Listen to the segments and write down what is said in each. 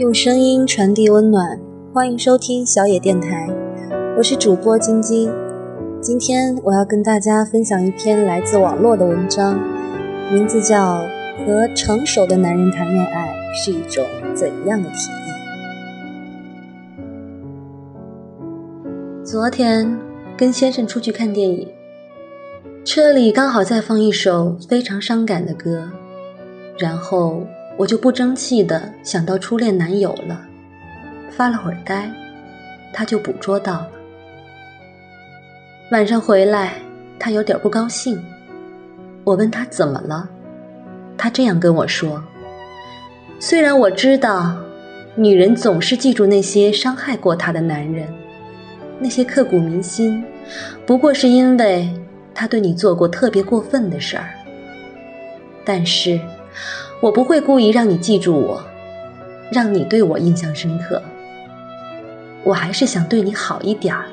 用声音传递温暖，欢迎收听小野电台，我是主播晶晶。今天我要跟大家分享一篇来自网络的文章，名字叫《和成熟的男人谈恋爱是一种怎样的体验》。昨天跟先生出去看电影，车里刚好在放一首非常伤感的歌，然后我就不争气的想到初恋男友了，发了会儿呆，他就捕捉到了。晚上回来，他有点不高兴，我问他怎么了，他这样跟我说：“虽然我知道，女人总是记住那些伤害过她的男人。”那些刻骨铭心，不过是因为他对你做过特别过分的事儿。但是，我不会故意让你记住我，让你对我印象深刻。我还是想对你好一点儿，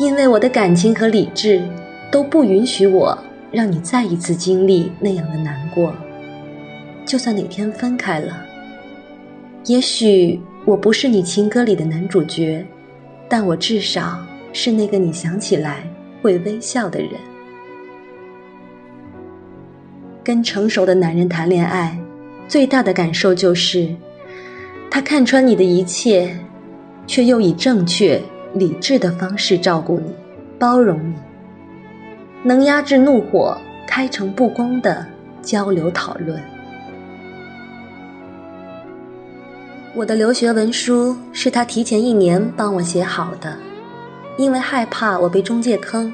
因为我的感情和理智都不允许我让你再一次经历那样的难过。就算哪天分开了，也许我不是你情歌里的男主角。但我至少是那个你想起来会微笑的人。跟成熟的男人谈恋爱，最大的感受就是，他看穿你的一切，却又以正确、理智的方式照顾你、包容你，能压制怒火、开诚布公的交流讨论。我的留学文书是他提前一年帮我写好的，因为害怕我被中介坑。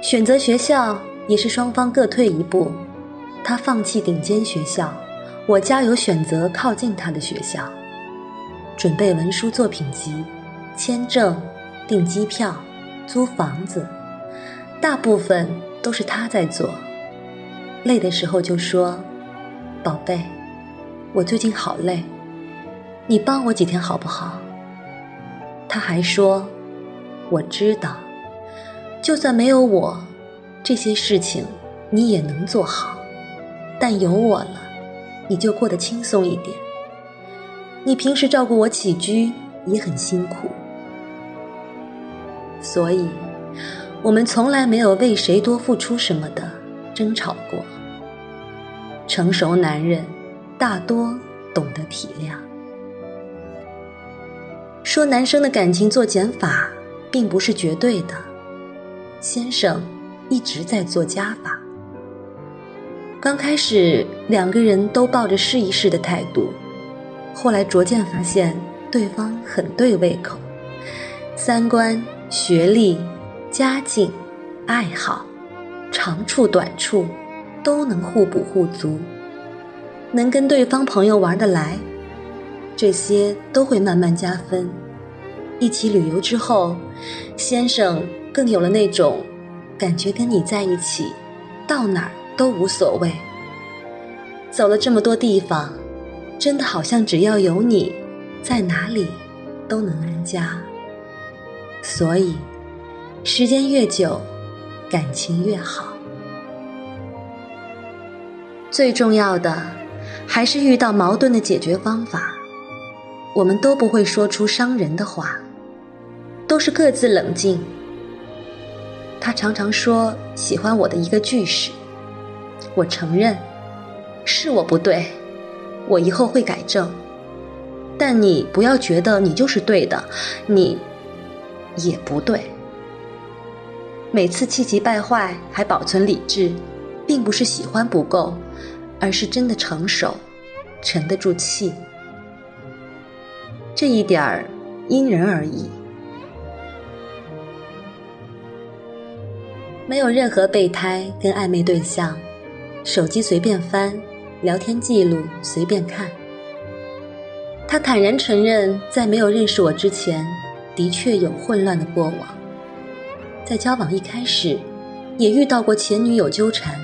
选择学校也是双方各退一步，他放弃顶尖学校，我加油选择靠近他的学校。准备文书作品集、签证、订机票、租房子，大部分都是他在做。累的时候就说：“宝贝，我最近好累。”你帮我几天好不好？他还说：“我知道，就算没有我，这些事情你也能做好。但有我了，你就过得轻松一点。你平时照顾我起居也很辛苦，所以，我们从来没有为谁多付出什么的争吵过。成熟男人大多懂得体谅。”说男生的感情做减法，并不是绝对的。先生一直在做加法。刚开始两个人都抱着试一试的态度，后来逐渐发现对方很对胃口，三观、学历、家境、爱好、长处短处都能互补互足，能跟对方朋友玩得来，这些都会慢慢加分。一起旅游之后，先生更有了那种感觉，跟你在一起，到哪儿都无所谓。走了这么多地方，真的好像只要有你，在哪里都能安家。所以，时间越久，感情越好。最重要的，还是遇到矛盾的解决方法。我们都不会说出伤人的话。都是各自冷静。他常常说喜欢我的一个句式，我承认是我不对，我以后会改正。但你不要觉得你就是对的，你也不对。每次气急败坏还保存理智，并不是喜欢不够，而是真的成熟，沉得住气。这一点儿因人而异。没有任何备胎跟暧昧对象，手机随便翻，聊天记录随便看。他坦然承认，在没有认识我之前，的确有混乱的过往。在交往一开始，也遇到过前女友纠缠，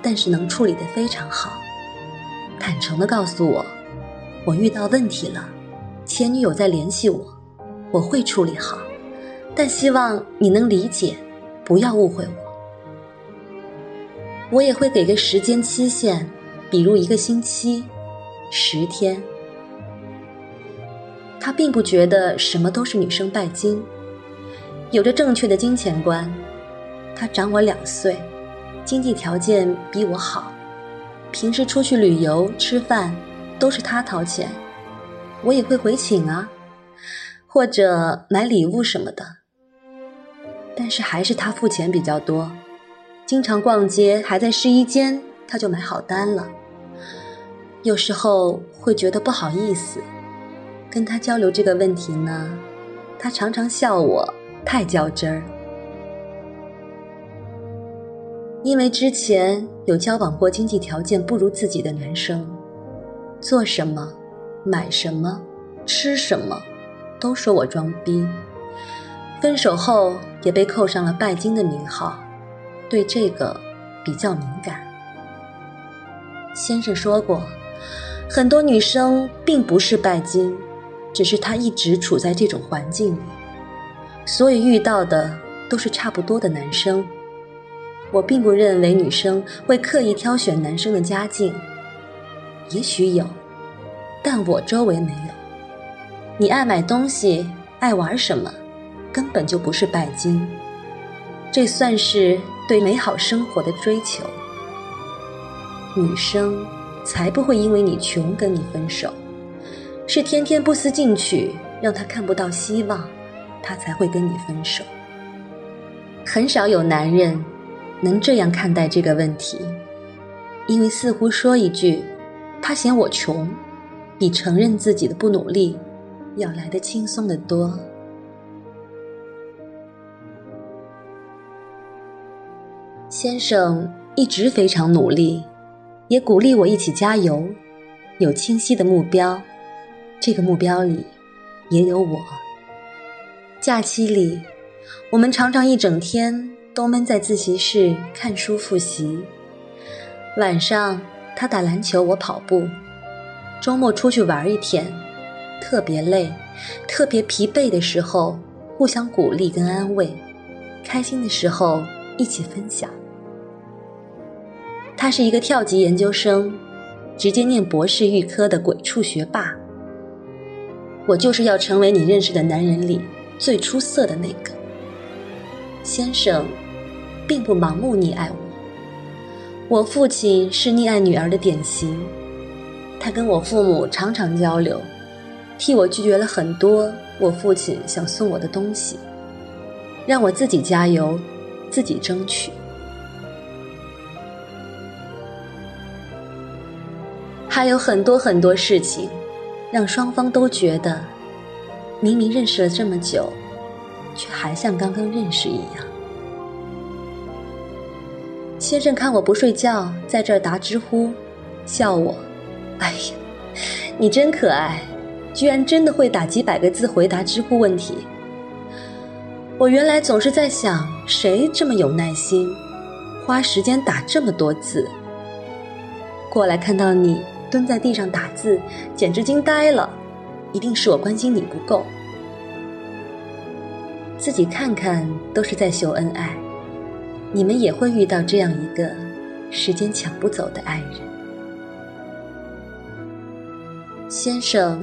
但是能处理得非常好，坦诚地告诉我，我遇到问题了，前女友在联系我，我会处理好，但希望你能理解。不要误会我，我也会给个时间期限，比如一个星期、十天、他并不觉得什么都是女生拜金，有着正确的金钱观。他长我两岁，经济条件比我好，平时出去旅游吃饭都是他掏钱，我也会回请啊，或者买礼物什么的。但是还是他付钱比较多，经常逛街还在试衣间他就买好单了。有时候会觉得不好意思。跟他交流这个问题呢，他常常笑我太较真儿。因为之前有交往过经济条件不如自己的男生，做什么、买什么、吃什么，都说我装逼。分手后也被扣上了拜金的名号，对这个比较敏感。先生说过，很多女生并不是拜金。只是她一直处在这种环境里，所以遇到的都是差不多的男生。我并不认为女生会刻意挑选男生的家境，也许有，但我周围没有。你爱买东西，爱玩什么，根本就不是拜金，这算是对美好生活的追求。女生才不会因为你穷跟你分手。是天天不思进取，让她看不到希望，她才会跟你分手。很少有男人能这样看待这个问题，因为似乎说一句“他嫌我穷”，比承认自己的不努力要来得轻松得多。先生一直非常努力，也鼓励我一起加油，有清晰的目标。这个目标里，也有我。假期里，我们常常一整天都闷在自习室看书复习。晚上，他打篮球，我跑步。周末出去玩一天，特别累、特别疲惫的时候，互相鼓励跟安慰；开心的时候，一起分享。他是一个跳级研究生，直接念博士预科的鬼畜学霸。我就是要成为你认识的男人里最出色的那个。先生，并不盲目溺爱我。我父亲是溺爱女儿的典型，他跟我父母常常交流，替我拒绝了很多我父亲想送我的东西，让我自己加油，自己争取。还有很多很多事情。让双方都觉得，明明认识了这么久，却还像刚刚认识一样。先生看我不睡觉，在这儿答知乎，笑我：“哎呀，你真可爱，居然真的会打几百个字回答知乎问题。”我原来总是在想，谁这么有耐心，花时间打这么多字？过来看到你。蹲在地上打字，简直惊呆了。一定是我关心你不够。自己看看，都是在秀恩爱。你们也会遇到这样一个时间抢不走的爱人。先生，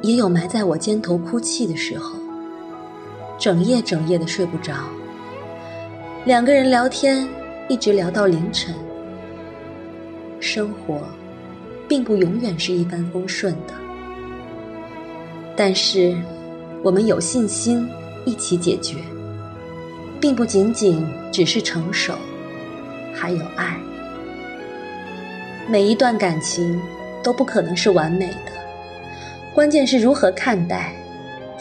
也有埋在我肩头哭泣的时候，整夜整夜的睡不着。两个人聊天，一直聊到凌晨。生活。并不永远是一帆风顺的，但是我们有信心一起解决，并不仅仅只是成熟，还有爱。每一段感情都不可能是完美的，关键是如何看待，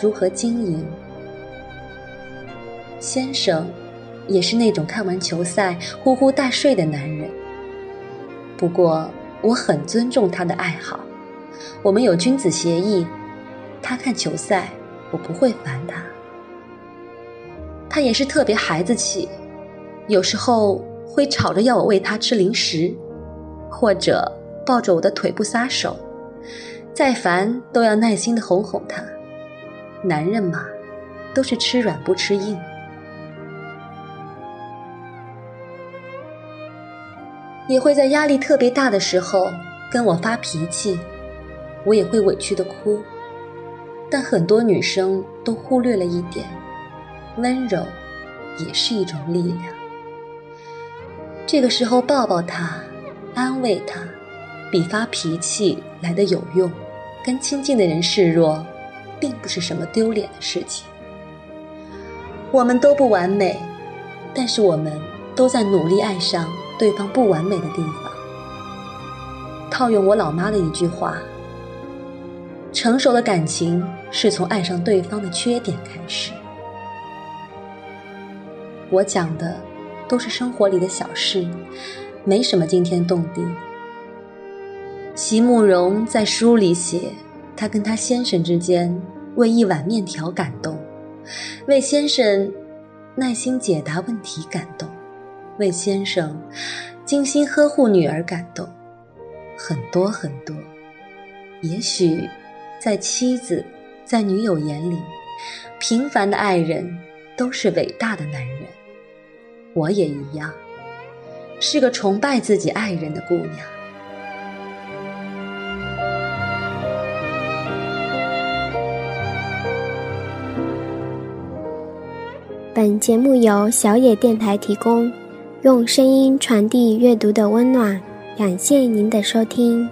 如何经营。先生也是那种看完球赛呼呼大睡的男人，不过。我很尊重他的爱好，我们有君子协议，他看球赛，我不会烦他。他也是特别孩子气，有时候会吵着要我喂他吃零食，或者抱着我的腿不撒手，再烦都要耐心的哄哄他。男人嘛，都是吃软不吃硬。也会在压力特别大的时候跟我发脾气，我也会委屈的哭。但很多女生都忽略了一点：温柔也是一种力量。这个时候抱抱他，安慰他，比发脾气来的有用。跟亲近的人示弱，并不是什么丢脸的事情。我们都不完美，但是我们都在努力爱上对方不完美的地方。套用我老妈的一句话：“成熟的感情是从爱上对方的缺点开始。”我讲的都是生活里的小事，没什么惊天动地。席慕容在书里写，她跟她先生之间为一碗面条感动，为先生耐心解答问题感动，为先生精心呵护女儿感动，很多很多。也许，在妻子、在女友眼里，平凡的爱人都是伟大的男人。我也一样，是个崇拜自己爱人的姑娘。本节目由小野电台提供，用声音传递阅读的温暖。感谢您的收听。